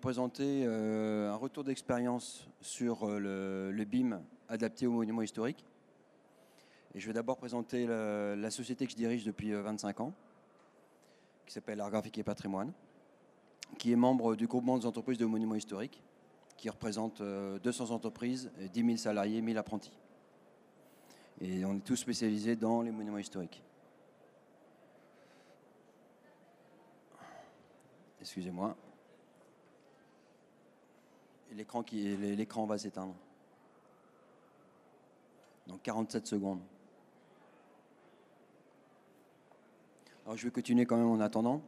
présenter un retour d'expérience sur le, le, BIM adapté aux monuments historiques. Et je vais d'abord présenter la, société que je dirige depuis 25 ans, qui s'appelle Art Graphique et Patrimoine, qui est membre du groupement des entreprises de monuments historiques, qui représente 200 entreprises, 10 000 salariés, 1000 apprentis. Et on est tous spécialisés dans les monuments historiques. Excusez-moi. L'écran qui l'écran va s'éteindre. Dans 47 secondes. Alors je vais continuer quand même en attendant.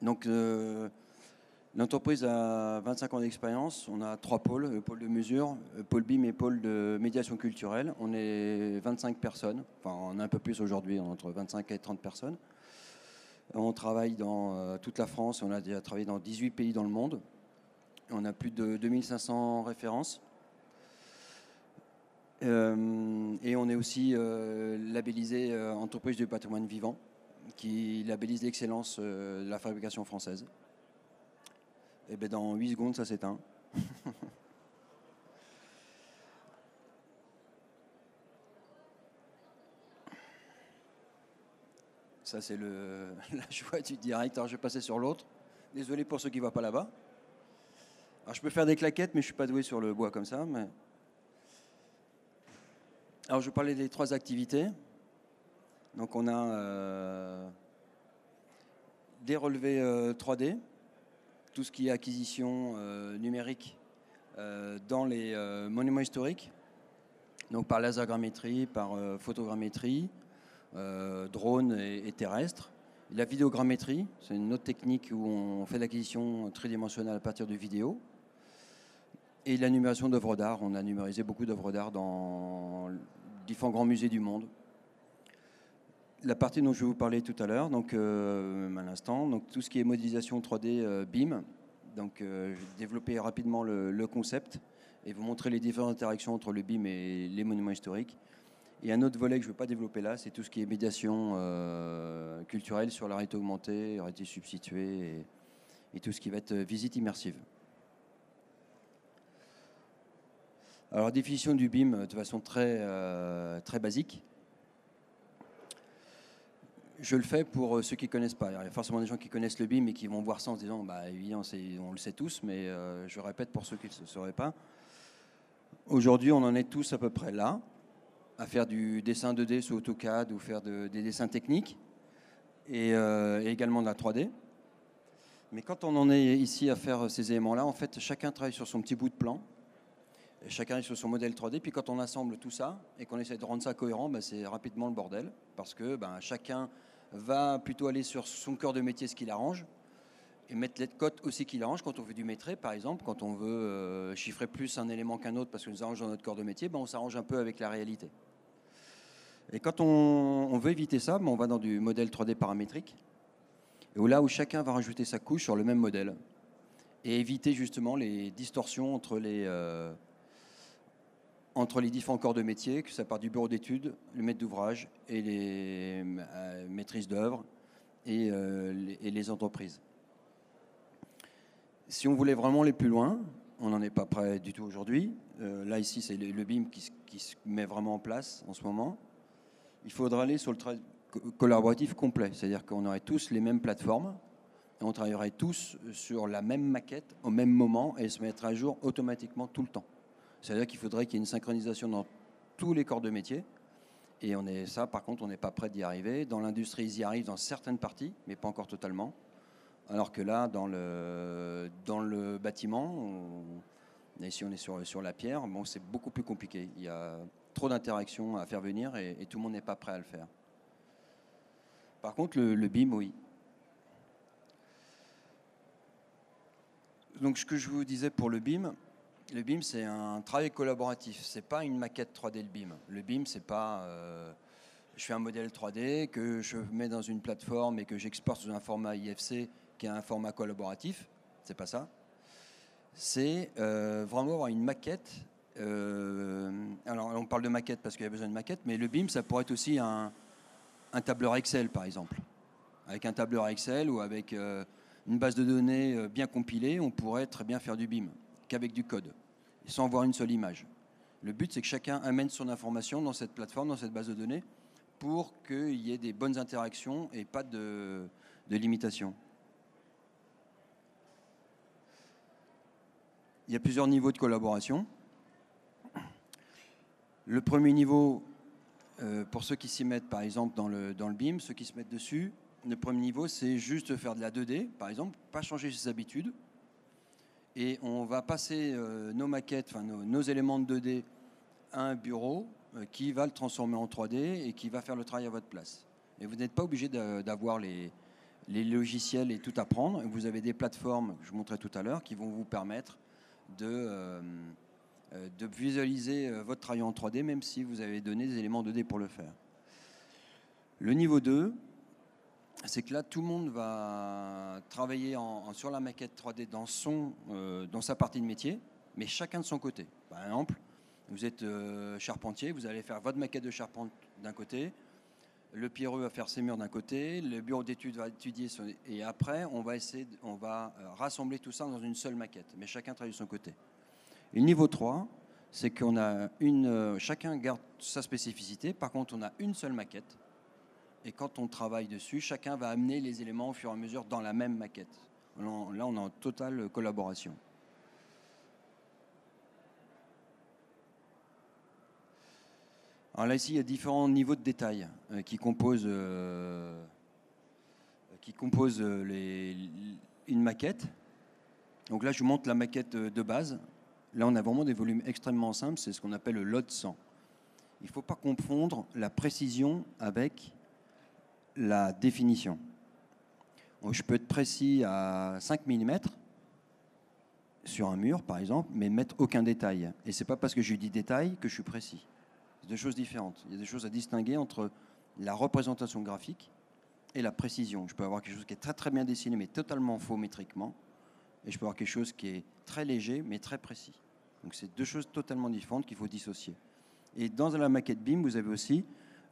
Donc euh, L'entreprise a 25 ans d'expérience. On a trois pôles, le pôle de mesure, le pôle BIM et pôle de médiation culturelle. On est 25 personnes, enfin on est un peu plus aujourd'hui, entre 25 et 30 personnes. On travaille dans euh, toute la France, on a déjà travaillé dans 18 pays dans le monde. On a plus de 2500 références. Euh, et on est aussi euh, labellisé entreprise du patrimoine vivant, qui labellise l'excellence de la fabrication française. Et eh bien dans 8 secondes, ça s'éteint. Ça, c'est la joie du direct. Alors, je vais passer sur l'autre. Désolé pour ceux qui ne voient pas là-bas. Alors, je peux faire des claquettes, mais je ne suis pas doué sur le bois comme ça. Mais... Alors, je vais parler des trois activités. Donc, on a euh, des relevés 3D. Euh, tout ce qui est acquisition euh, numérique dans les monuments historiques, donc par lasergrammétrie, par photogrammétrie, drone et, terrestre. La vidéogrammétrie, c'est une autre technique où on fait l'acquisition tridimensionnelle à partir de vidéos. Et la numération d'œuvres d'art. On a numérisé beaucoup d'œuvres d'art dans différents grands musées du monde la partie dont je vais vous parler tout à l'heure, donc euh, à l'instant, donc tout ce qui est modélisation 3D euh, BIM. Donc, euh, je vais développer rapidement le, concept et vous montrer les différentes interactions entre le BIM et les monuments historiques. Et un autre volet que je ne vais pas développer là, c'est tout ce qui est médiation culturelle sur la réalité augmentée, réalité substituée et, tout ce qui va être visite immersive. Alors, définition du BIM de façon très, très basique je le fais pour euh, ceux qui ne connaissent pas. Il y a forcément des gens qui connaissent le BIM et qui vont voir ça en se disant, bah, évidemment, on le sait tous, mais euh, je répète pour ceux qui ne le sauraient pas. Aujourd'hui, on en est tous à peu près là, à faire du dessin 2D sous AutoCAD ou faire des dessins techniques euh, et, également de la 3D. Mais quand on en est ici à faire ces éléments-là, en fait, chacun travaille sur son petit bout de plan. Chacun est sur son modèle 3D. Puis quand on assemble tout ça et qu'on essaie de rendre ça cohérent, bah, c'est rapidement le bordel. Parce que bah, chacun va plutôt aller sur son cœur de métier, ce qu'il arrange, et mettre les cotes aussi qu'il arrange. Quand on veut du métré, par exemple, quand on veut euh, chiffrer plus un élément qu'un autre parce que nous arrangeons notre corps de métier, ben on s'arrange un peu avec la réalité. Et quand on, veut éviter ça, ben on va dans du modèle 3D paramétrique, où là où chacun va rajouter sa couche sur le même modèle, et éviter justement les distorsions entre les, euh, entre les différents corps de métier, que ça part du bureau d'études, le maître d'ouvrage et les euh, maîtrises d'œuvre euh, et, les entreprises. Si on voulait vraiment aller plus loin, on n'en est pas prêt du tout aujourd'hui. Euh, là, ici, c'est le, BIM qui, se met vraiment en place en ce moment. Il faudra aller sur le travail collaboratif complet, c'est-à-dire qu'on aurait tous les mêmes plateformes, et on travaillerait tous sur la même maquette au même moment et se mettre à jour automatiquement tout le temps. C'est-à-dire qu'il faudrait qu'il y ait une synchronisation dans tous les corps de métier. Et on est ça, par contre, on n'est pas prêt d'y arriver. Dans l'industrie, ils y arrivent dans certaines parties, mais pas encore totalement. Alors que là, dans le, dans le bâtiment, et si on est sur, sur la pierre, bon, c'est beaucoup plus compliqué. Il y a trop d'interactions à faire venir et, tout le monde n'est pas prêt à le faire. Par contre, le BIM, oui. Donc, ce que je vous disais pour le BIM, le BIM, c'est un travail collaboratif. C'est pas une maquette 3D le BIM. Le BIM, c'est pas euh, je fais un modèle 3D que je mets dans une plateforme et que j'exporte sous un format IFC qui est un format collaboratif. C'est pas ça. C'est euh, vraiment avoir une maquette. Euh, alors, on parle de maquette parce qu'il y a besoin de maquette, mais le BIM, ça pourrait être aussi un, tableur Excel, par exemple. Avec un tableur Excel ou avec une base de données bien compilée, on pourrait très bien faire du BIM qu'avec du code, sans voir une seule image. Le but, c'est que chacun amène son information dans cette plateforme, dans cette base de données, pour qu'il y ait des bonnes interactions et pas de, de limitations. Il y a plusieurs niveaux de collaboration. Le premier niveau, euh, pour ceux qui s'y mettent par exemple dans le, dans le BIM, ceux qui se mettent dessus, le premier niveau c'est juste faire de la 2D par exemple, pas changer ses habitudes. Et on va passer euh, nos maquettes, enfin nos, éléments de 2D à un bureau euh, qui va le transformer en 3D et qui va faire le travail à votre place. Et vous n'êtes pas obligé d'avoir les, logiciels et tout apprendre. Vous avez des plateformes, je vous montrais tout à l'heure, qui vont vous permettre de euh, de visualiser votre travail en 3D, même si vous avez donné des éléments 2D pour le faire. Le niveau 2, c'est que là, tout le monde va travailler sur la maquette 3D dans, son, euh, dans sa partie de métier, mais chacun de son côté. Par exemple, vous êtes charpentier, vous allez faire votre maquette de charpente d'un côté, le pierreux va faire ses murs d'un côté, le bureau d'études va étudier, et après, on va essayer, on va rassembler tout ça dans une seule maquette, mais chacun travaille de son côté. Et niveau 3, c'est qu'on a une, euh, chacun garde sa spécificité. Par contre, on a une seule maquette. Et quand on travaille dessus, chacun va amener les éléments au fur et à mesure dans la même maquette. Là, on est en totale collaboration. Alors là, ici, il y a différents niveaux de détail euh, qui composent, euh, qui composent les, une maquette. Donc là, je vous montre la maquette de base. Là, on a vraiment des volumes extrêmement simples, c'est ce qu'on appelle le lot 100. Il ne faut pas confondre la précision avec la définition. je peux être précis à 5 mm sur un mur, par exemple, mais mettre aucun détail. Et ce n'est pas parce que je dis détail que je suis précis. C'est deux choses différentes. Il y a des choses à distinguer entre la représentation graphique et la précision. Je peux avoir quelque chose qui est très très bien dessiné, mais totalement faux métriquement, et je peux avoir quelque chose qui est très léger mais très précis. Donc c'est deux choses totalement différentes qu'il faut dissocier. Et dans la maquette BIM, vous avez aussi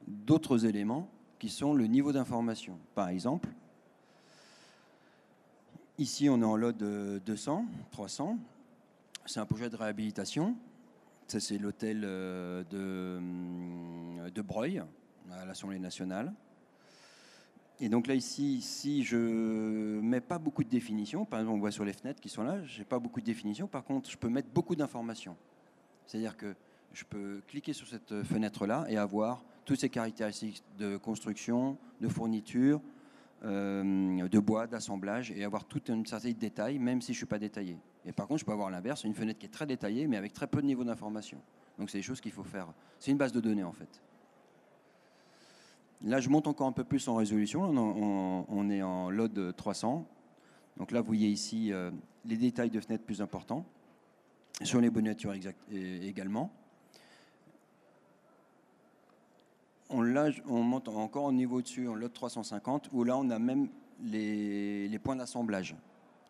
d'autres éléments qui sont le niveau d'information. Par exemple, ici on est en lot de 200, 300. C'est un projet de réhabilitation. Ça c'est l'hôtel euh, de, de Breuil à l'Assemblée nationale. Et donc là, ici, si je mets pas beaucoup de définitions, par exemple, on voit sur les fenêtres qui sont là, j'ai pas beaucoup de définitions. Par contre, je peux mettre beaucoup d'informations. C'est-à-dire que je peux cliquer sur cette fenêtre-là et avoir toutes ces caractéristiques de construction, de fourniture, euh, de bois, d'assemblage, et avoir tout un certain détail, même si je ne suis pas détaillé. Et par contre, je peux avoir l'inverse, une fenêtre qui est très détaillée, mais avec très peu de niveau d'information. Donc c'est des choses qu'il faut faire. C'est une base de données, en fait. Là, je monte encore un peu plus en résolution. On, est en load 300. Donc là, vous voyez ici euh, les détails de fenêtres plus importants. Sur les bonnetures également. On, on monte encore au niveau dessus en load 350, où là, on a même les, points d'assemblage.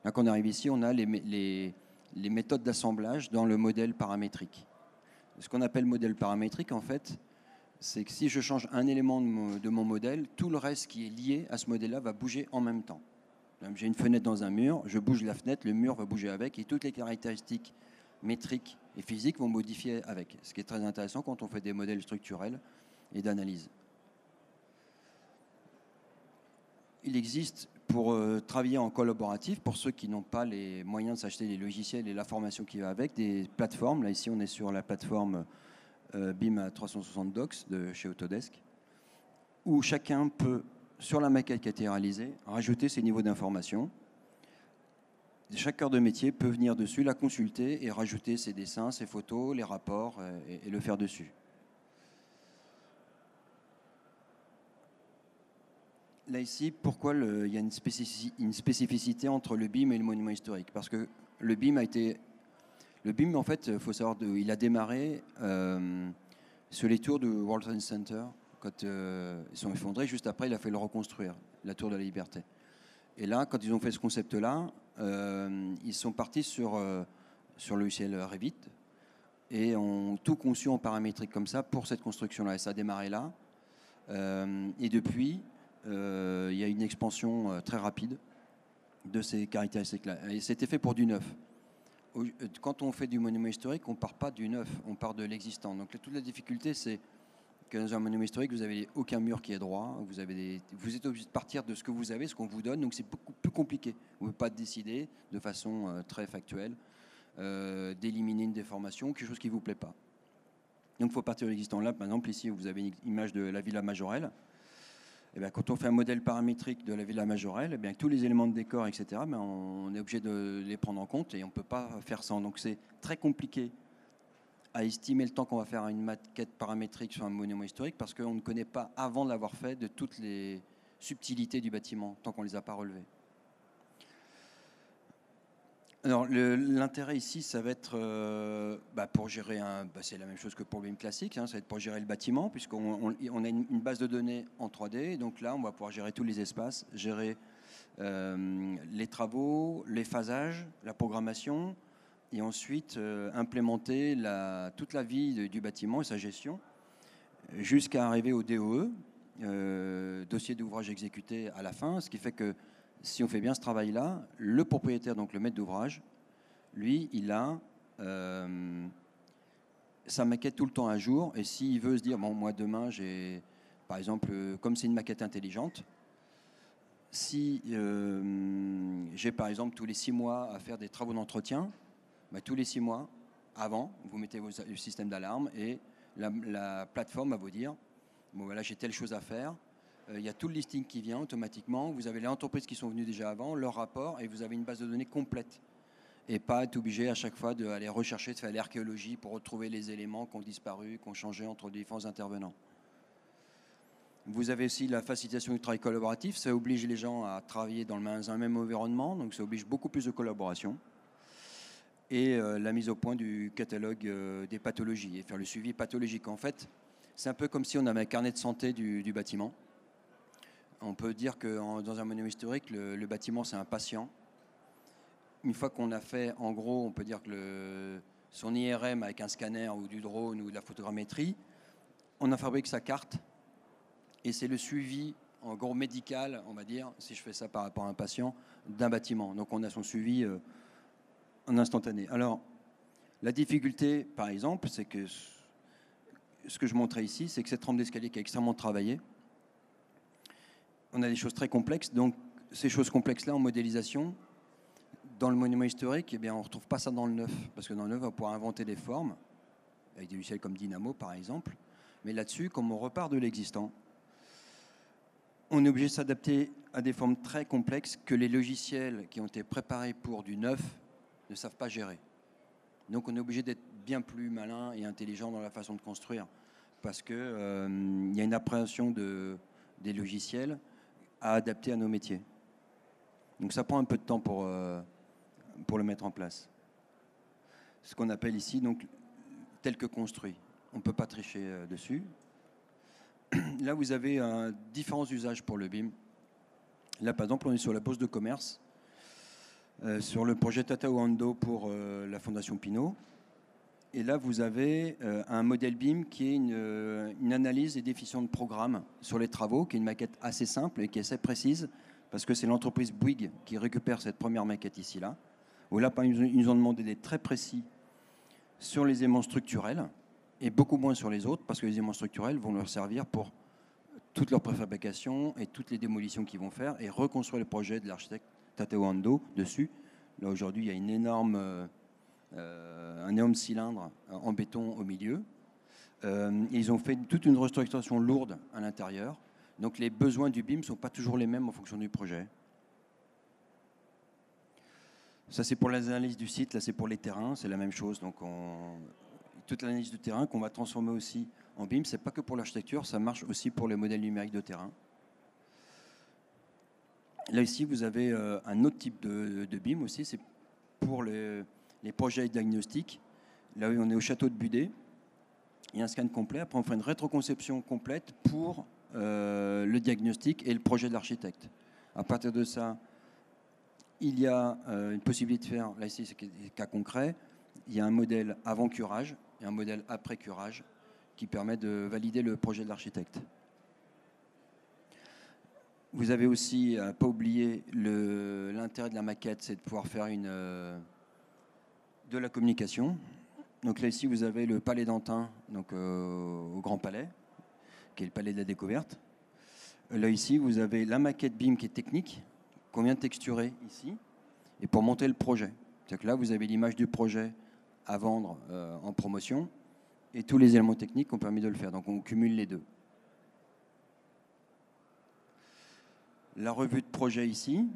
Là, quand on arrive ici, on a les méthodes d'assemblage dans le modèle paramétrique. Ce qu'on appelle modèle paramétrique, en fait, c'est que si je change un élément de mon, modèle, tout le reste qui est lié à ce modèle-là va bouger en même temps. J'ai une fenêtre dans un mur, je bouge la fenêtre, le mur va bouger avec, et toutes les caractéristiques métriques et physiques vont modifier avec. Ce qui est très intéressant quand on fait des modèles structurels et d'analyse. Il existe pour euh, travailler en collaboratif, pour ceux qui n'ont pas les moyens de s'acheter les logiciels et la formation qui va avec, des plateformes. Là, ici, on est sur la plateforme euh, BIM à 360 Docs de chez Autodesk, où chacun peut, sur la maquette qui a été réalisée, rajouter ses niveaux d'information. Chaque cœur de métier peut venir dessus, la consulter et rajouter ses dessins, ses photos, les rapports euh, et, le faire dessus. Là ici, pourquoi il y a une spécificité entre le BIM et le monument historique? Parce que le BIM a été le BIM, en fait, il faut savoir, il a démarré euh, sur les tours du World Trade Center. Quand euh, ils sont effondrés, juste après, il a fait le reconstruire, la tour de la liberté. Et là, quand ils ont fait ce concept-là, euh, ils sont partis sur, sur le logiciel Revit et ont tout conçu en paramétrique comme ça pour cette construction-là. Et ça a démarré là. et depuis, il y a une expansion très rapide de ces caractéristiques-là. Et c'était fait pour du neuf. Quand on fait du monument historique, on ne part pas du neuf, on part de l'existant. Donc toute la difficulté, c'est que dans un monument historique, vous n'avez aucun mur qui est droit, vous, avez vous êtes obligé de partir de ce que vous avez, ce qu'on vous donne, donc c'est beaucoup plus compliqué. Vous ne pouvez pas décider de façon euh, très factuelle euh, d'éliminer une déformation, quelque chose qui ne vous plaît pas. Donc il faut partir de l'existant. Là, par exemple, ici, vous avez une image de la Villa Majorelle. Eh quand on fait un modèle paramétrique de la Villa Majorelle, eh bien, tous les éléments de décor, etc., ben, on est obligé de les prendre en compte et on ne peut pas faire sans. Donc c'est très compliqué à estimer le temps qu'on va faire une maquette paramétrique sur un monument historique parce qu'on ne connaît pas, avant de l'avoir fait, de toutes les subtilités du bâtiment, tant qu'on ne les a pas relevées. Alors, l'intérêt ici, ça va être euh, bah, pour gérer un. Bah, c'est la même chose que pour le BIM classique, hein, ça va être pour gérer le bâtiment, puisqu'on on, a une, base de données en 3D. Donc là, on va pouvoir gérer tous les espaces, gérer euh, les travaux, les phasages, la programmation, et ensuite euh, implémenter toute la vie du bâtiment et sa gestion, jusqu'à arriver au DOE, dossier d'ouvrage exécuté à la fin, ce qui fait que si on fait bien ce travail-là, le propriétaire, donc le maître d'ouvrage, lui, il a euh, sa maquette tout le temps à jour. Et s'il veut se dire, bon, moi demain, j'ai, par exemple, euh, comme c'est une maquette intelligente, si euh, j'ai par exemple tous les six mois à faire des travaux d'entretien, bah, tous les six mois, avant, vous mettez le système d'alarme et la, la, plateforme va vous dire, bon voilà, j'ai telle chose à faire, il y a tout le listing qui vient automatiquement. Vous avez les entreprises qui sont venues déjà avant, leur rapport, et vous avez une base de données complète. Et pas être obligé à chaque fois d'aller rechercher, de faire l'archéologie pour retrouver les éléments qui ont disparu, qui ont changé entre différents intervenants. Vous avez aussi la facilitation du travail collaboratif. Ça oblige les gens à travailler dans, un même environnement, donc ça oblige beaucoup plus de collaboration. Et euh, la mise au point du catalogue euh, des pathologies et faire le suivi pathologique. En fait, c'est un peu comme si on avait un carnet de santé du bâtiment. On peut dire que dans un monument historique, le, bâtiment, c'est un patient. Une fois qu'on a fait, en gros, on peut dire que son IRM avec un scanner ou du drone ou de la photogrammétrie, on a fabriqué sa carte et c'est le suivi, en gros, médical, on va dire, si je fais ça par rapport à un patient, d'un bâtiment. Donc on a son suivi euh, en instantané. Alors, la difficulté, par exemple, c'est que ce que je montrais ici, c'est que cette rampe d'escalier qui est extrêmement travaillée, on a des choses très complexes. Donc, ces choses complexes-là, en modélisation, dans le monument historique, eh bien, on ne retrouve pas ça dans le neuf. Parce que dans le neuf, on va pouvoir inventer des formes, avec des logiciels comme Dynamo, par exemple. Mais là-dessus, comme on repart de l'existant, on est obligé de s'adapter à des formes très complexes que les logiciels qui ont été préparés pour du neuf ne savent pas gérer. Donc on est obligé d'être bien plus malin et intelligent dans la façon de construire, parce qu'il euh, y a une appréhension de, des logiciels à adapter à nos métiers. Donc ça prend un peu de temps pour, euh, pour le mettre en place. Ce qu'on appelle ici donc tel que construit. On ne peut pas tricher euh, dessus. Là, vous avez euh, différents usages pour le BIM. Là, par exemple, on est sur la pose de commerce, sur le projet Tata Ando pour la Fondation Pinot. Et là, vous avez euh, un modèle BIM qui est euh, une, analyse et définition de programme sur les travaux, qui est une maquette assez simple et qui est assez précise, parce que c'est l'entreprise Bouygues qui récupère cette première maquette ici-là. Où là, ils nous ont demandé d'être très précis sur les aimants structurels et beaucoup moins sur les autres, parce que les aimants structurels vont leur servir pour toute leur préfabrication et toutes les démolitions qu'ils vont faire et reconstruire le projet de l'architecte Tateo Ando dessus. Là, aujourd'hui, il y a une énorme euh, euh, un énorme cylindre en béton au milieu. Euh, ils ont fait toute une restructuration lourde à l'intérieur. Donc les besoins du BIM ne sont pas toujours les mêmes en fonction du projet. Ça c'est pour l'analyse du site, là c'est pour les terrains, c'est la même chose. Donc toute l'analyse du terrain qu'on va transformer aussi en BIM, c'est pas que pour l'architecture, ça marche aussi pour les modèles numériques de terrain. Là ici vous avez euh, un autre type de, de BIM aussi, c'est pour les, les projets diagnostiques. Là, on est au château de Budé. Il y a un scan complet. Après, on fait une rétroconception complète pour euh, le diagnostic et le projet de l'architecte. À partir de ça, il y a euh, une possibilité de faire, là ici c'est cas concret, il y a un modèle avant curage et un modèle après curage qui permet de valider le projet de l'architecte. Vous avez aussi, à pas oublier, l'intérêt de la maquette, c'est de pouvoir faire une, euh, de la communication. Donc là, ici, vous avez le palais d'Antin, donc euh, au Grand Palais, qui est le palais de la découverte. Là, ici, vous avez la maquette BIM qui est technique, qu'on vient de texturer ici, et pour monter le projet. C'est-à-dire que là, vous avez l'image du projet à vendre euh, en promotion, et tous les éléments techniques ont permis de le faire. Donc on cumule les deux. La revue de projet ici,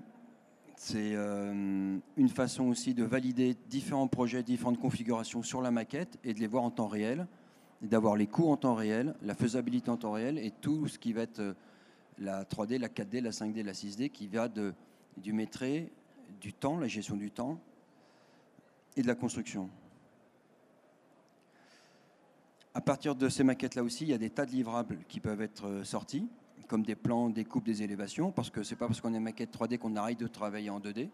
c'est euh, une façon aussi de valider différents projets, différentes configurations sur la maquette et de les voir en temps réel, d'avoir les coûts en temps réel, la faisabilité en temps réel et tout ce qui va être euh, la 3D, la 4D, la 5D, la 6D, qui va du métré, du temps, la gestion du temps et de la construction. À partir de ces maquettes-là aussi, il y a des tas de livrables qui peuvent être euh, sortis, comme des plans, des coupes, des élévations, parce que c'est pas parce qu'on est maquette 3D qu'on arrête de travailler en 2D.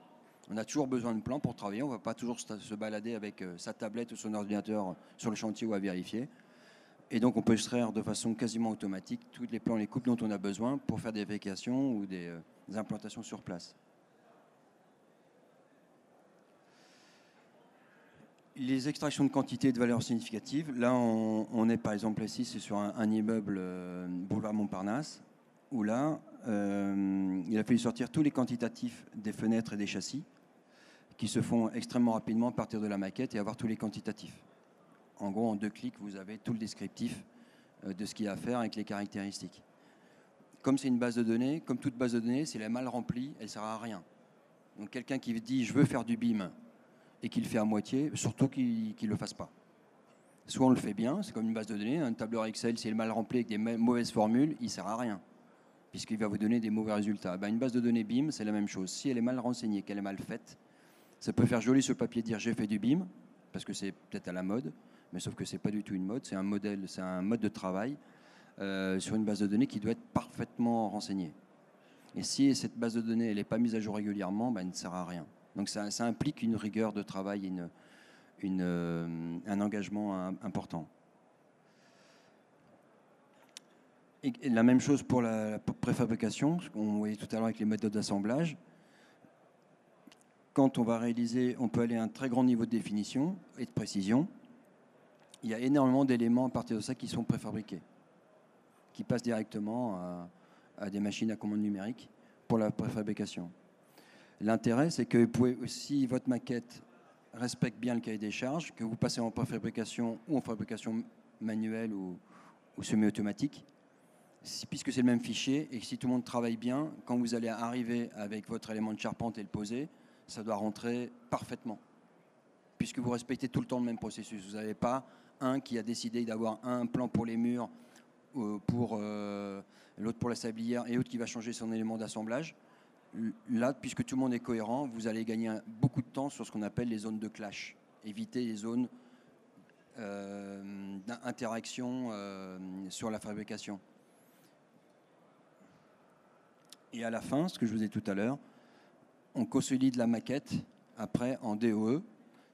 On a toujours besoin de plans pour travailler. On ne va pas toujours se balader avec euh, sa tablette ou son ordinateur sur le chantier ou à vérifier. Et donc, on peut extraire de façon quasiment automatique tous les plans, les coupes dont on a besoin pour faire des vérifications ou des, euh, implantations sur place. Les extractions de quantité et de valeurs significatives, là on, est par exemple ici, c'est sur un, un immeuble euh, boulevard Montparnasse, où là euh, il a fallu sortir tous les quantitatifs des fenêtres et des châssis, qui se font extrêmement rapidement à partir de la maquette et avoir tous les quantitatifs. En gros, en deux clics, vous avez tout le descriptif euh, de ce qu'il y a à faire avec les caractéristiques. Comme c'est une base de données, comme toute base de données, si elle est mal remplie, elle ne sert à rien. Donc quelqu'un qui dit je veux faire du BIM et qu'il le fait à moitié, surtout qu'il ne le fasse pas. Soit on le fait bien, c'est comme une base de données, un tableur Excel, s'il est mal rempli avec des ma- mauvaises formules, il ne sert à rien, puisqu'il va vous donner des mauvais résultats. Ben, une base de données BIM, c'est la même chose. Si elle est mal renseignée, qu'elle est mal faite, ça peut faire joli sur le papier dire j'ai fait du BIM, parce que c'est peut-être à la mode, mais sauf que c'est pas du tout une mode, c'est un modèle, c'est un mode de travail euh, sur une base de données qui doit être parfaitement renseignée. Et si cette base de données n'est pas mise à jour régulièrement, ben, elle ne sert à rien. Donc ça, implique une rigueur de travail, une, euh, un engagement im- important. Et, la même chose pour la, préfabrication, ce qu'on voyait tout à l'heure avec les méthodes d'assemblage. Quand on va réaliser, on peut aller à un très grand niveau de définition et de précision. Il y a énormément d'éléments à partir de ça qui sont préfabriqués, qui passent directement à, des machines à commande numérique pour la préfabrication. L'intérêt, c'est que vous pouvez, si votre maquette respecte bien le cahier des charges, que vous passez en préfabrication ou en fabrication manuelle ou semi-automatique, puisque c'est le même fichier et si tout le monde travaille bien, quand vous allez arriver avec votre élément de charpente et le poser, ça doit rentrer parfaitement, puisque vous respectez tout le temps le même processus. Vous n'avez pas un qui a décidé d'avoir un plan pour les murs, euh, pour euh, l'autre pour la sablière et l'autre qui va changer son élément d'assemblage. Là, puisque tout le monde est cohérent, vous allez gagner beaucoup de temps sur ce qu'on appelle les zones de clash. Éviter les zones euh, d'interaction sur la fabrication. Et à la fin, ce que je vous ai dit tout à l'heure, on consolide la maquette après en DOE,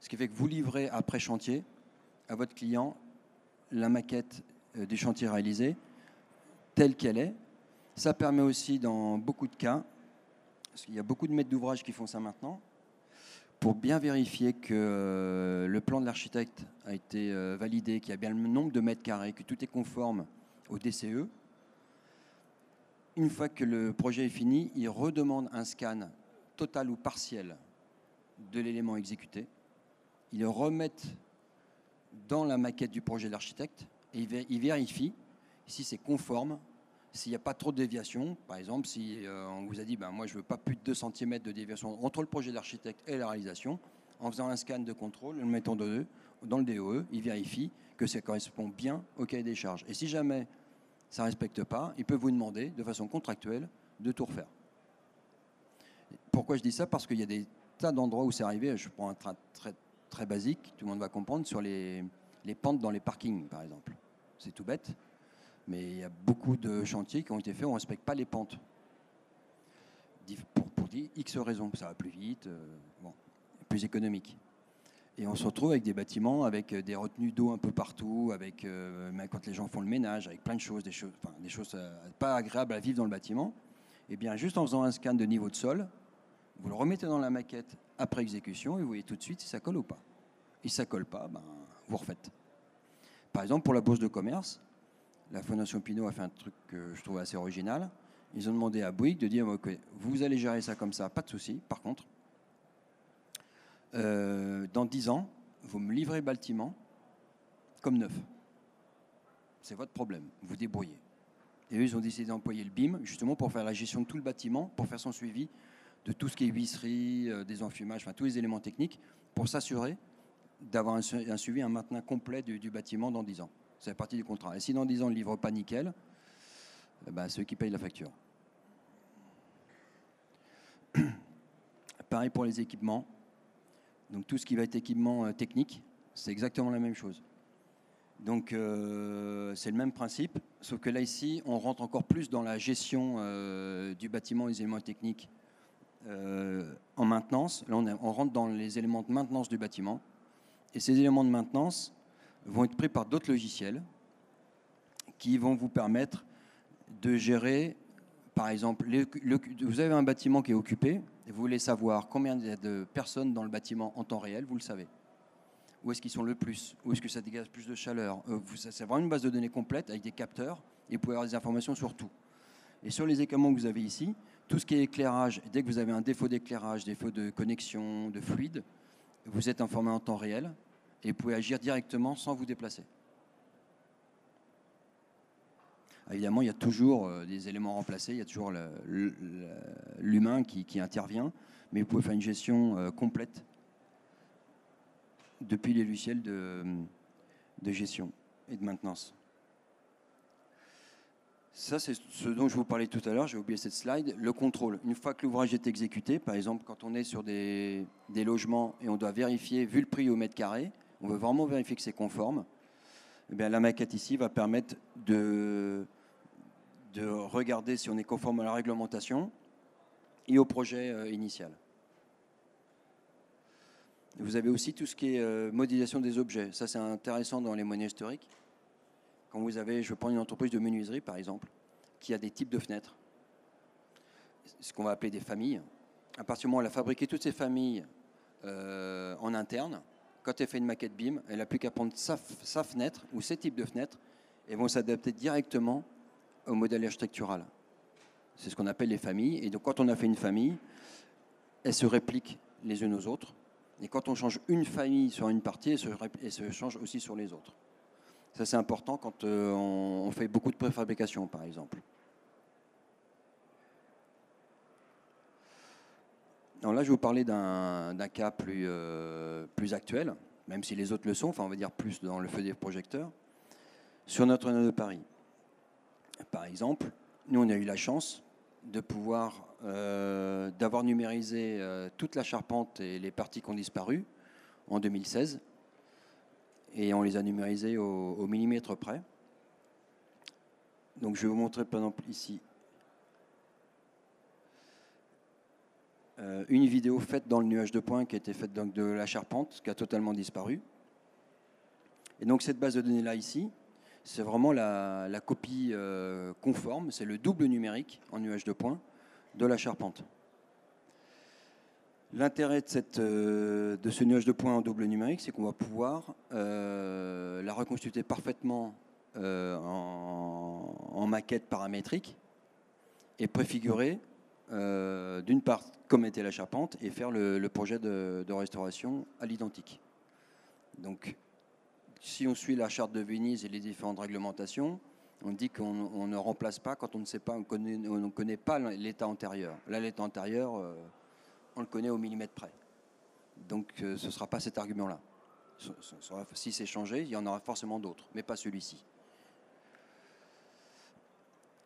ce qui fait que vous livrez après chantier à votre client la maquette euh, du chantier réalisé telle qu'elle est. Ça permet aussi dans beaucoup de cas, parce qu'il y a beaucoup de maîtres d'ouvrage qui font ça maintenant, pour bien vérifier que euh, le plan de l'architecte a été euh, validé, qu'il y a bien le nombre de mètres carrés, que tout est conforme au DCE. Une fois que le projet est fini, il redemande un scan total ou partiel de l'élément exécuté. Ils le remettent dans la maquette du projet de l'architecte et il vé- il vérifie si c'est conforme, s'il n'y a pas trop de déviation. Par exemple, si euh, on vous a dit ben, moi je veux pas plus de 2 cm de déviation entre le projet de l'architecte et la réalisation, en faisant un scan de contrôle, le mettant dans le DOE, il vérifie que ça correspond bien au cahier des charges. Et si jamais ça ne respecte pas, il peut vous demander de façon contractuelle de tout refaire. Pourquoi je dis ça? Parce qu'il y a des tas d'endroits où c'est arrivé, je prends un train très, très basique, tout le monde va comprendre, sur les, les pentes dans les parkings, par exemple. C'est tout bête, mais il y a beaucoup de chantiers qui ont été faits on ne respecte pas les pentes. Pour, pour dire X raisons, ça va plus vite, euh, bon, plus économique. Et on se retrouve avec des bâtiments avec euh, des retenues d'eau un peu partout, avec euh, quand les gens font le ménage, avec plein de choses, des choses, euh, pas agréables à vivre dans le bâtiment. Et bien, juste en faisant un scan de niveau de sol, vous le remettez dans la maquette après exécution et vous voyez tout de suite si ça colle ou pas. Et si ça colle pas, ben, vous refaites. Par exemple, pour la bourse de commerce, la Fondation Pinot a fait un truc que je trouve assez original. Ils ont demandé à Bouygues de dire ok, vous allez gérer ça comme ça, pas de souci. Par contre, euh, dans 10 ans, vous me livrez le bâtiment comme neuf. C'est votre problème, vous débrouillez. Et eux, ils ont décidé d'employer le BIM justement pour faire la gestion de tout le bâtiment, pour faire son suivi de tout ce qui est huisserie, euh, des enfumages, enfin tous les éléments techniques, pour s'assurer d'avoir un, suivi, un maintien complet du, bâtiment dans 10 ans. C'est la partie du contrat. Et si dans 10 ans, on ne livre pas nickel, eh ben, ceux qui payent la facture. Pareil pour les équipements. Donc tout ce qui va être équipement euh, technique, c'est exactement la même chose. Donc euh, c'est le même principe, sauf que là ici, on rentre encore plus dans la gestion euh, du bâtiment, les éléments techniques en maintenance. Là, on, rentre dans les éléments de maintenance du bâtiment. Et ces éléments de maintenance vont être pris par d'autres logiciels qui vont vous permettre de gérer, par exemple, vous avez un bâtiment qui est occupé, et vous voulez savoir combien il y a de personnes dans le bâtiment en temps réel, vous le savez. Où est-ce qu'ils sont le plus? Où est-ce que ça dégage plus de chaleur? Euh, C'est vraiment une base de données complète avec des capteurs et vous pouvez avoir des informations sur tout. Et sur les équipements que vous avez ici, tout ce qui est éclairage, dès que vous avez un défaut d'éclairage, défaut de connexion, de fluide, vous êtes informé en temps réel et vous pouvez agir directement sans vous déplacer. Évidemment, il y a toujours euh, des éléments remplacés, il y a toujours l'humain qui, intervient, mais vous pouvez faire une gestion euh, complète depuis les logiciels de, gestion et de maintenance. Ça, c'est ce dont je vous parlais tout à l'heure, j'ai oublié cette slide, le contrôle. Une fois que l'ouvrage est exécuté, par exemple, quand on est sur des, logements et on doit vérifier, vu le prix au mètre carré, on veut vraiment vérifier que c'est conforme, eh bien, la maquette ici va permettre de, de regarder si on est conforme à la réglementation et au projet euh, initial. Vous avez aussi tout ce qui est euh, modélisation des objets. Ça, c'est intéressant dans les monnaies historiques. Quand vous avez, je prends une entreprise de menuiserie, par exemple, qui a des types de fenêtres, ce qu'on va appeler des familles. À partir du moment où elle a fabriqué toutes ces familles euh, en interne, quand elle fait une maquette BIM, elle n'a plus qu'à prendre sa, fenêtre ou ces types de fenêtres et vont s'adapter directement au modèle architectural. C'est ce qu'on appelle les familles. Et donc, quand on a fait une famille, elles se répliquent les unes aux autres. Et quand on change une famille sur une partie, elles se, elles se changent aussi sur les autres. Ça, c'est important quand euh, on fait beaucoup de préfabrication, par exemple. Alors là, je vais vous parler d'un cas plus, euh, plus actuel, même si les autres le sont, enfin on va dire plus dans le feu des projecteurs, sur Notre-Dame de Paris. Par exemple, nous, on a eu la chance de pouvoir, euh, d'avoir numérisé euh, toute la charpente et les parties qui ont disparu en 2016. Et on les a numérisées au, millimètre près. Donc je vais vous montrer par exemple ici euh, une vidéo faite dans le nuage de points qui a été faite donc de la charpente qui a totalement disparu. Et donc cette base de données là ici, c'est vraiment la, copie euh, conforme, c'est le double numérique en nuage de points de la charpente. L'intérêt de, euh, ce nuage de points en double numérique, c'est qu'on va pouvoir la reconstituer parfaitement en, maquette paramétrique et préfigurer d'une part comme était la charpente et faire le, projet de, restauration à l'identique. Donc si on suit la charte de Venise et les différentes réglementations, on dit qu'on ne remplace pas quand on ne sait pas, on, ne connaît pas l'état antérieur. Là, l'état antérieur, euh, on le connaît au millimètre près. Donc, euh, ce ne sera pas cet argument-là. Si c'est changé, il y en aura forcément d'autres, mais pas celui-ci.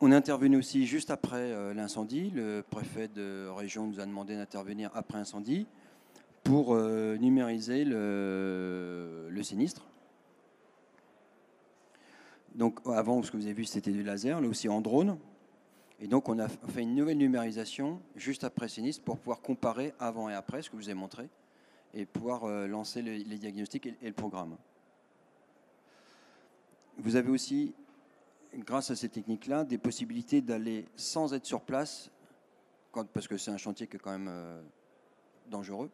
On est intervenu aussi juste après euh, l'incendie. Le préfet de région nous a demandé d'intervenir après incendie pour numériser le sinistre donc avant, ce que vous avez vu, c'était du laser, là aussi en drone. Et donc on a fait une nouvelle numérisation juste après sinistre pour pouvoir comparer avant et après, ce que je vous ai montré, et pouvoir euh, lancer les diagnostics et le programme. Vous avez aussi, grâce à ces techniques-là, des possibilités d'aller sans être sur place, parce que c'est un chantier qui est quand même euh, dangereux.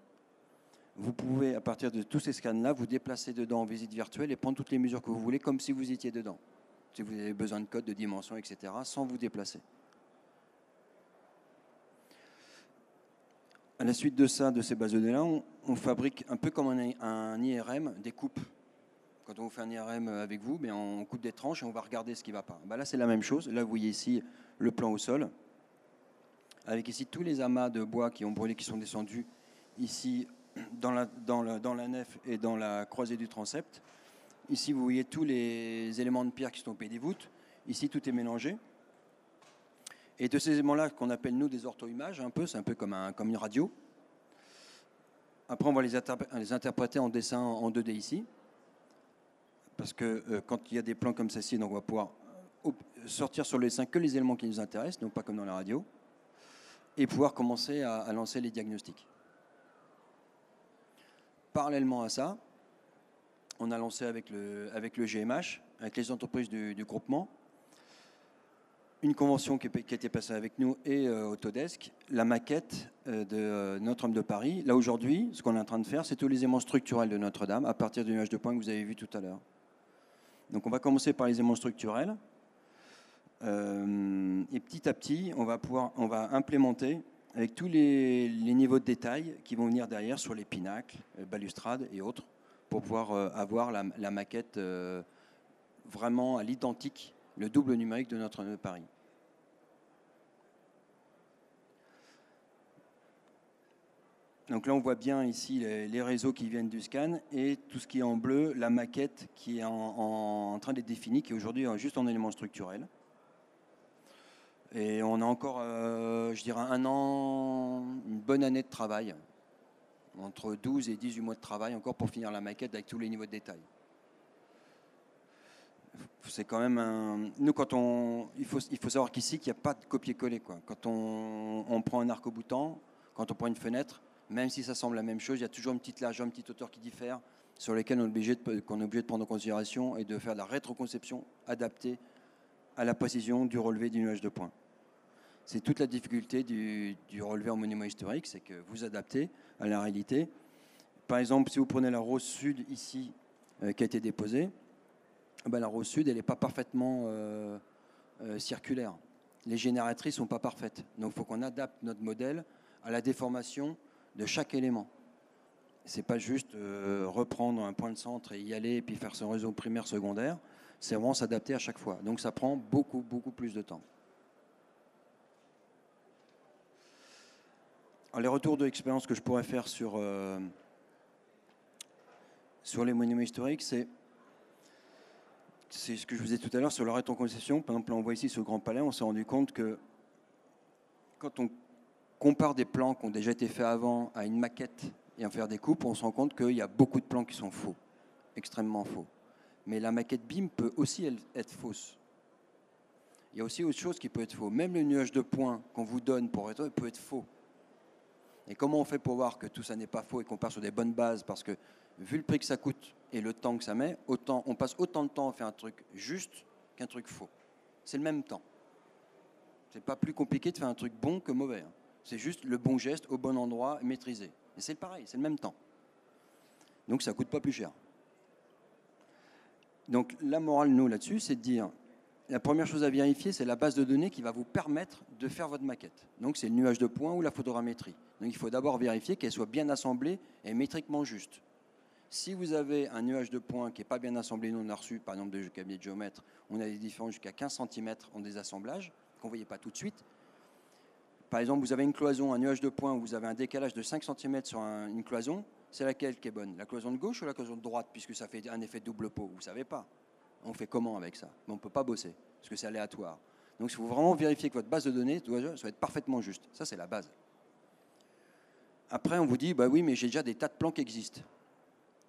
Vous pouvez, à partir de tous ces scans-là, vous déplacer dedans en visite virtuelle et prendre toutes les mesures que vous voulez, comme si vous étiez dedans. Si vous avez besoin de code, de dimension, etc., sans vous déplacer. À la suite de ça, de ces bases de données-là, on, fabrique un peu comme un, IRM, des coupes. Quand on fait un IRM avec vous, mais on coupe des tranches et on va regarder ce qui ne va pas. Bah là, c'est la même chose. Là, vous voyez ici le plan au sol, avec ici tous les amas de bois qui ont brûlé, qui sont descendus ici dans la, nef et dans la croisée du transept. Ici, vous voyez tous les éléments de pierre qui sont au des voûtes. Ici, tout est mélangé. Et de ces éléments-là, qu'on appelle nous des ortho-images, un peu, c'est un peu comme une radio. Après, on va les, les, interpréter en dessin en 2D ici. Parce que euh, quand il y a des plans comme ceci, on va pouvoir sortir sur le dessin que les éléments qui nous intéressent, non pas comme dans la radio, et pouvoir commencer à, lancer les diagnostics. Parallèlement à ça, on a lancé avec le, avec le GMH, avec les entreprises du, groupement, une convention qui, a été passée avec nous et euh, Autodesk, la maquette euh, de Notre-Dame de Paris. Là, aujourd'hui, ce qu'on est en train de faire, c'est tous les éléments structurels de Notre-Dame à partir du nuage de points que vous avez vu tout à l'heure. Donc, on va commencer par les éléments structurels. et petit à petit, on va pouvoir, on va implémenter avec tous les, niveaux de détail qui vont venir derrière sur les pinacles, balustrades et autres, pour pouvoir avoir la, maquette vraiment à l'identique, le double numérique de de Paris. Donc là, on voit bien ici les, réseaux qui viennent du scan et tout ce qui est en bleu, la maquette qui est en, train d'être définie, qui est aujourd'hui juste en élément structurel. Et on a encore, euh, je dirais, un an, une bonne année de travail, entre 12 et 18 mois de travail encore pour finir la maquette avec tous les niveaux de détail. C'est quand même un. Nous, quand on. Il faut, savoir qu'ici, qu'il n'y a pas de copier-coller. Quand on, on prend un arc-boutant, quand on prend une fenêtre, même si ça semble la même chose, il y a toujours une petite largeur, une petite hauteur qui diffère, sur lesquelles on est obligé de, prendre en considération et de faire de la rétroconception adaptée à la précision du relevé du nuage de points. C'est toute la difficulté du, relevé en monument historique, c'est que vous adaptez à la réalité. Par exemple, si vous prenez la rose sud ici, euh, qui a été déposée, ben, la rose sud, elle n'est pas parfaitement euh, euh, circulaire. Les génératrices ne sont pas parfaites. Donc il faut qu'on adapte notre modèle à la déformation de chaque élément. C'est pas juste euh, reprendre un point de centre et y aller et puis faire son réseau primaire, secondaire. C'est vraiment s'adapter à chaque fois. Donc ça prend beaucoup, beaucoup plus de temps. les retours de l'expérience que je pourrais faire sur, euh, sur les monuments historiques, c'est c'est ce que je vous ai tout à l'heure sur la concession. Par exemple, là, on voit ici ce Grand Palais, on s'est rendu compte que quand on compare des plans qui ont déjà été faits avant à une maquette et en faire des coupes, on se rend compte qu'il y a beaucoup de plans qui sont faux, extrêmement faux. Mais la maquette BIM peut aussi être fausse. Il y a aussi autre chose qui peut être faux. Même le nuage de points qu'on vous donne pour être peut être faux. Et comment on fait pour voir que tout ça n'est pas faux et qu'on part sur des bonnes bases? Parce que vu le prix que ça coûte et le temps que ça met, autant, on passe autant de temps à faire un truc juste qu'un truc faux. C'est le même temps. C'est pas plus compliqué de faire un truc bon que mauvais. Hein. C'est juste le bon geste au bon endroit, maîtrisé. Et c'est pareil, c'est le même temps. Donc ça ne coûte pas plus cher. Donc la morale, nous, là-dessus, c'est de dire, la première chose à vérifier, c'est la base de données qui va vous permettre de faire votre maquette. Donc c'est le nuage de points ou la photogrammétrie. Donc il faut d'abord vérifier qu'elle soit bien assemblée et métriquement juste. Si vous avez un nuage de points qui n'est pas bien assemblé, nous on a reçu par exemple de cabinet de géomètre, on a des différences jusqu'à 15 cm en désassemblage, qu'on ne voyait pas tout de suite, par exemple, vous avez une cloison, un nuage de points, où vous avez un décalage de 5 cm sur une cloison, c'est laquelle qui est bonne? La cloison de gauche ou la cloison de droite, puisque ça fait un effet double pot? Vous ne savez pas. On fait comment avec ça? On ne peut pas bosser, parce que c'est aléatoire. Donc il faut vraiment vérifier que votre base de données doit être parfaitement juste. Ça, c'est la base. Après, on vous dit, bah oui, mais j'ai déjà des tas de plans qui existent.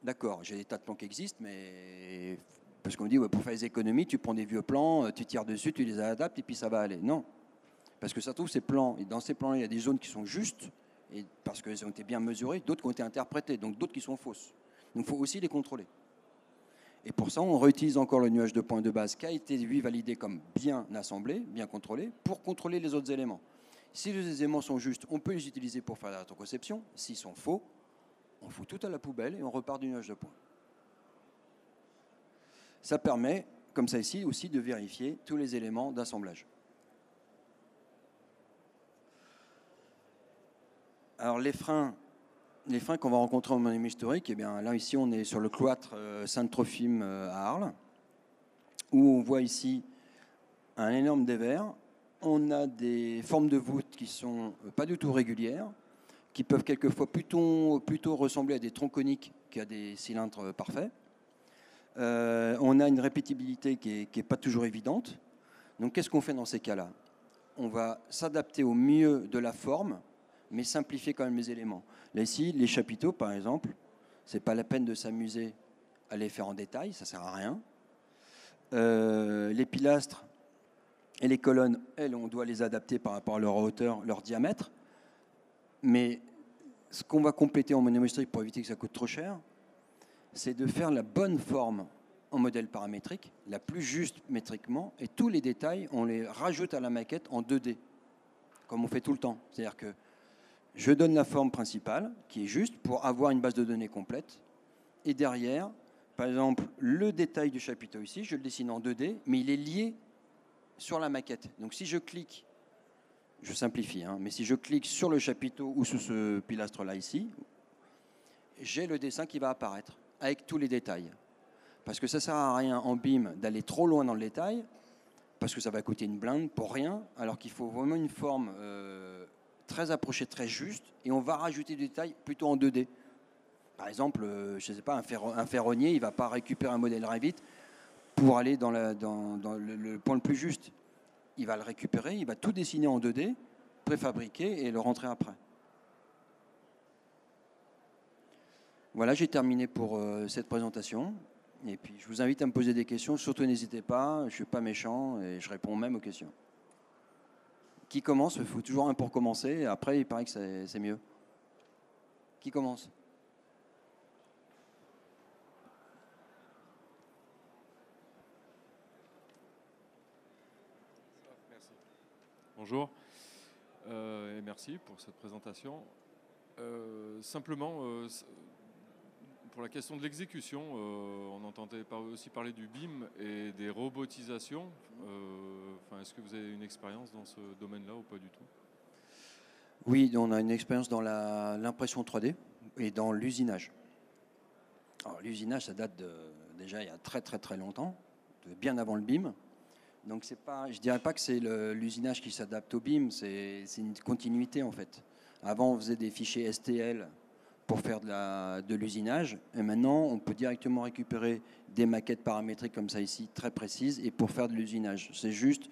D'accord, j'ai des tas de plans qui existent, mais parce qu'on dit, pour faire les économies, tu prends des vieux plans, tu tires dessus, tu les adaptes, et puis ça va aller. Non, parce que ça trouve ces plans, et dans ces plans il y a des zones qui sont justes, parce qu'elles ont été bien mesurées, d'autres qui ont été interprétées, donc d'autres qui sont fausses. Donc il faut aussi les contrôler. Et pour ça, on réutilise encore le nuage de points de base qui a été, lui, validé comme bien assemblé, bien contrôlé, pour contrôler les autres éléments. Si les éléments sont justes, on peut les utiliser pour faire la rétroconception. S'ils sont faux, on fout tout à la poubelle et on repart du nuage de points. Ça permet, comme ça ici, aussi de vérifier tous les éléments d'assemblage. Alors les freins, les freins qu'on va rencontrer en monument historique, eh bien, là ici on est sur le cloître euh, Sainte-Trophime euh, à Arles, où on voit ici un énorme dévers. On a des formes de voûtes qui sont euh, pas du tout régulières, qui peuvent quelquefois plutôt, ressembler à des troncs coniques qu'à des cylindres parfaits. on a une répétibilité qui n'est pas toujours évidente. Donc qu'est-ce qu'on fait dans ces cas-là? On va s'adapter au mieux de la forme mais simplifier quand même les éléments. Là, ici, les chapiteaux, par exemple, c'est pas la peine de s'amuser à les faire en détail, ça sert à rien. Euh, les pilastres et les colonnes, elles, on doit les adapter par rapport à leur hauteur, leur diamètre. Mais ce qu'on va compléter en monument historique pour éviter que ça coûte trop cher, c'est de faire la bonne forme en modèle paramétrique, la plus juste métriquement, et tous les détails, on les rajoute à la maquette en 2D, comme on fait tout le temps. C'est-à-dire que je donne la forme principale, qui est juste, pour avoir une base de données complète. Et derrière, par exemple, le détail du chapiteau ici, je le dessine en 2D, mais il est lié sur la maquette. Donc si je clique, je simplifie, hein, mais si je clique sur le chapiteau ou sur ce pilastre-là ici, j'ai le dessin qui va apparaître avec tous les détails. Parce que ça ne sert à rien en BIM d'aller trop loin dans le détail, parce que ça va coûter une blinde pour rien, alors qu'il faut vraiment une forme euh, très approché, très juste, et on va rajouter des détails plutôt en 2D. Par exemple, euh, je ne sais pas, un, ferronnier, il ne va pas récupérer un modèle Revit pour aller dans, le, point le plus juste. Il va le récupérer, il va tout dessiner en 2D, préfabriquer et le rentrer après. Voilà, j'ai terminé pour euh, cette présentation. Et puis, je vous invite à me poser des questions. Surtout, n'hésitez pas. Je ne suis pas méchant et je réponds même aux questions qui commence Il faut toujours un pour commencer. après, il paraît que c'est mieux. Qui commence? Bonjour euh, et merci pour cette présentation. Euh, simplement, euh, pour la question de l'exécution, euh, on entendait aussi parler du BIM et des robotisations. Euh, est-ce que vous avez une expérience dans ce domaine-là ou pas du tout? Oui, on a une expérience dans l'impression 3D et dans l'usinage. L'usinage, ça date déjà il y a très très très longtemps, bien avant le BIM. Donc c'est pas, je dirais pas que c'est l'usinage qui s'adapte au BIM, c'est une continuité en fait. Avant, on faisait des fichiers STL pour faire de l'usinage. Et maintenant, on peut directement récupérer des maquettes paramétriques comme ça ici, très précises, et pour faire de l'usinage. C'est juste,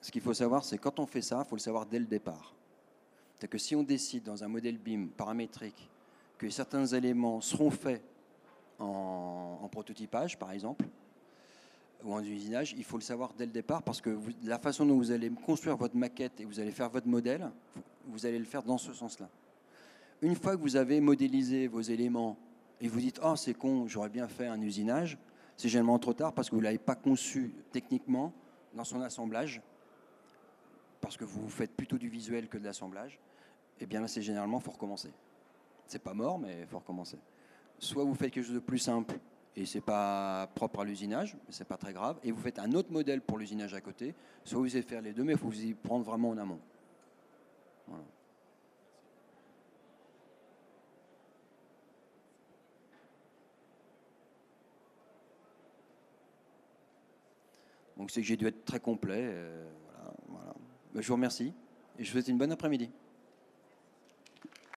ce qu'il faut savoir, c'est quand on fait ça, il faut le savoir dès le départ. C'est que si on décide dans un modèle BIM paramétrique que certains éléments seront faits en, prototypage, par exemple, ou en usinage, il faut le savoir dès le départ parce que la façon dont vous allez construire votre maquette et vous allez faire votre modèle, vous allez le faire dans ce sens-là une fois que vous avez modélisé vos éléments et vous dites Oh, c'est con, j'aurais bien fait un usinage, c'est généralement trop tard parce que vous ne l'avez pas conçu techniquement dans son assemblage, parce que vous faites plutôt du visuel que de l'assemblage. Et eh bien là, c'est généralement, il faut recommencer. C'est pas mort, mais il faut recommencer. Soit vous faites quelque chose de plus simple et c'est pas propre à l'usinage, mais c'est pas très grave, et vous faites un autre modèle pour l'usinage à côté, soit vous allez faire les deux, mais il faut vous y prendre vraiment en amont. Voilà. Donc c'est que j'ai dû être très complet. Euh, voilà, Je vous remercie et je vous souhaite une bonne après-midi.